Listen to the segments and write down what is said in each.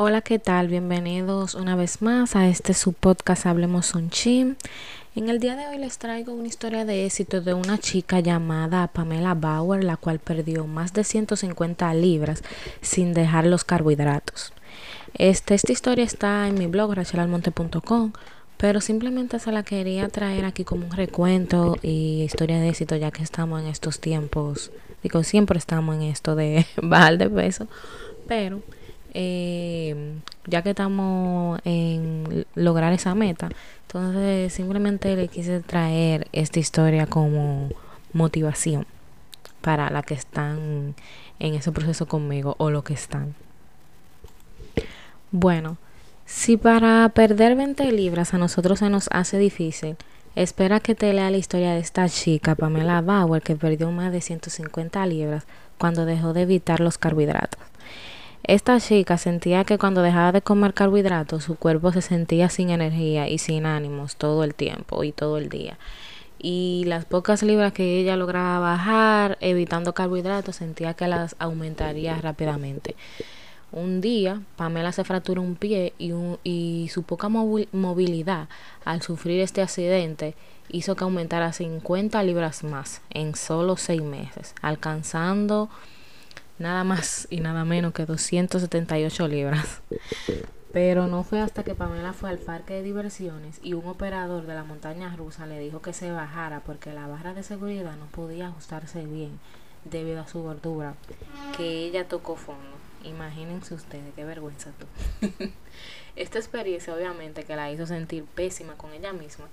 Hola, ¿qué tal? Bienvenidos una vez más a este su podcast Hablemos un Chin. En el día de hoy les traigo una historia de éxito de una chica llamada Pamela Bauer, la cual perdió más de 150 libras sin dejar los carbohidratos. Este, esta historia está en mi blog rachelalmonte.com, pero simplemente se la quería traer aquí como un recuento y historia de éxito ya que estamos en estos tiempos, digo, siempre estamos en esto de bajar de peso, pero eh, ya que estamos en lograr esa meta, entonces simplemente le quise traer esta historia como motivación para la que están en ese proceso conmigo o lo que están. Bueno, si para perder 20 libras a nosotros se nos hace difícil, espera que te lea la historia de esta chica, Pamela Bauer, que perdió más de 150 libras cuando dejó de evitar los carbohidratos. Esta chica sentía que cuando dejaba de comer carbohidratos su cuerpo se sentía sin energía y sin ánimos todo el tiempo y todo el día. Y las pocas libras que ella lograba bajar evitando carbohidratos sentía que las aumentaría rápidamente. Un día, Pamela se fracturó un pie y, y su poca movilidad al sufrir este accidente hizo que aumentara 50 libras más en solo seis meses, alcanzando nada más y nada menos que 278 libras. Pero no fue hasta que Pamela fue al parque de diversiones y un operador de la montaña rusa le dijo que se bajara porque la barra de seguridad no podía ajustarse bien debido a su gordura, que ella tocó fondo. Imagínense ustedes, qué vergüenza tú. Esta experiencia obviamente que la hizo sentir pésima con ella misma,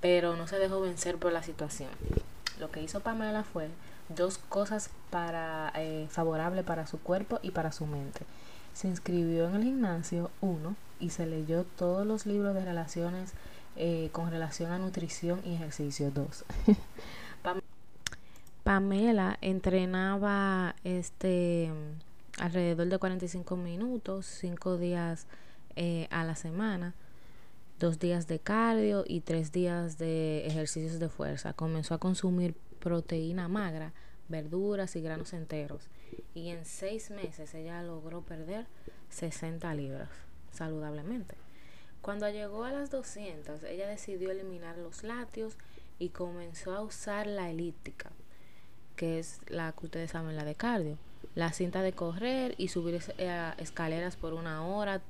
pero no se dejó vencer por la situación. Lo que hizo Pamela fue dos cosas para eh, favorables para su cuerpo y para su mente. Se inscribió en el gimnasio, uno, y se leyó todos los libros de relaciones eh, con relación a nutrición y ejercicio, dos. Pamela entrenaba este alrededor de 45 minutos, cinco días eh, a la semana, dos días de cardio y tres días de ejercicios de fuerza. Comenzó a consumir proteína magra, verduras y granos enteros. Y en seis meses ella logró perder 60 libras saludablemente. Cuando llegó a las 200, ella decidió eliminar los lácteos y comenzó a usar la elíptica, que es la que ustedes saben, la de cardio. La cinta de correr y subir eh, escaleras por una hora,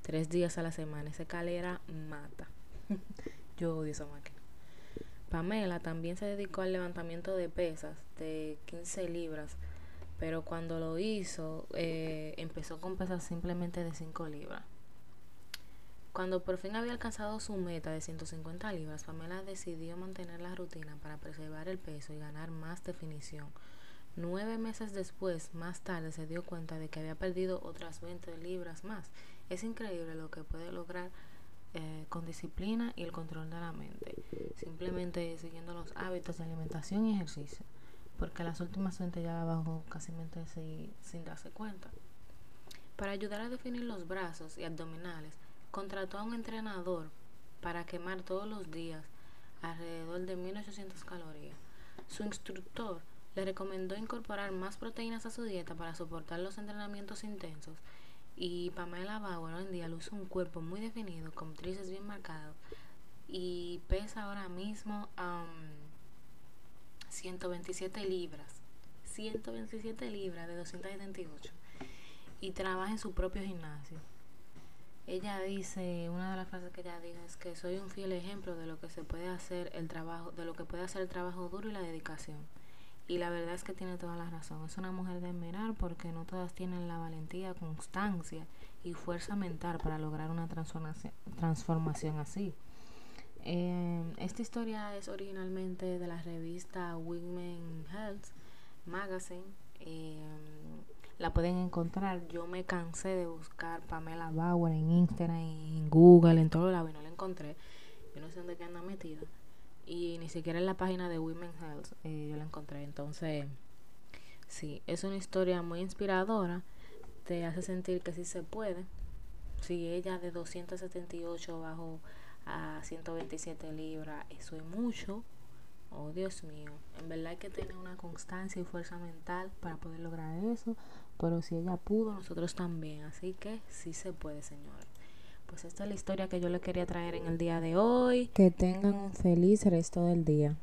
tres días a la semana. Esa escalera mata. Yo odio esa máquina. Pamela también se dedicó al levantamiento de pesas de 15 libras, pero cuando lo hizo eh, empezó con pesas simplemente de 5 libras. Cuando por fin había alcanzado su meta de 150 libras, Pamela decidió mantener la rutina para preservar el peso y ganar más definición. Nueve meses después, más tarde, se dio cuenta de que había perdido otras 20 libras más. Es increíble lo que puede lograr eh, con disciplina y el control de la mente. Simplemente siguiendo los hábitos de alimentación y ejercicio. Porque las últimas 20 ya bajó casi sin, sin darse cuenta. Para ayudar a definir los brazos y abdominales, contrató a un entrenador para quemar todos los días alrededor de 1800 calorías. Su instructor le recomendó incorporar más proteínas a su dieta para soportar los entrenamientos intensos y Pamela Bauer hoy en día luce un cuerpo muy definido, con tríceps bien marcados y pesa ahora mismo 127 libras. 127 libras de 278 y trabaja en su propio gimnasio. Ella dice, una de las frases que ella dice es que soy un fiel ejemplo de lo que se puede hacer el trabajo, de lo que puede hacer el trabajo duro y la dedicación. Y la verdad es que tiene toda la razón. Es una mujer de admirar porque no todas tienen la valentía, constancia y fuerza mental para lograr una transformación, transformación así. Eh, esta historia es originalmente de la revista Women Health Magazine. Eh, la pueden encontrar. Yo me cansé de buscar Pamela Bauer en Instagram, en Google, en todo lado y no la encontré. Yo no sé dónde anda metida y ni siquiera en la página de Women Health eh, yo la encontré. Entonces, sí, es una historia muy inspiradora, te hace sentir que sí se puede. Si ella de 278 bajó a 127 libras, eso es mucho. Oh, Dios mío. En verdad hay que tener una constancia y fuerza mental para poder lograr eso. pero si ella pudo, nosotros también. Así que sí se puede, señores. Pues esta es la historia que yo le quería traer en el día de hoy. Que tengan un feliz resto del día.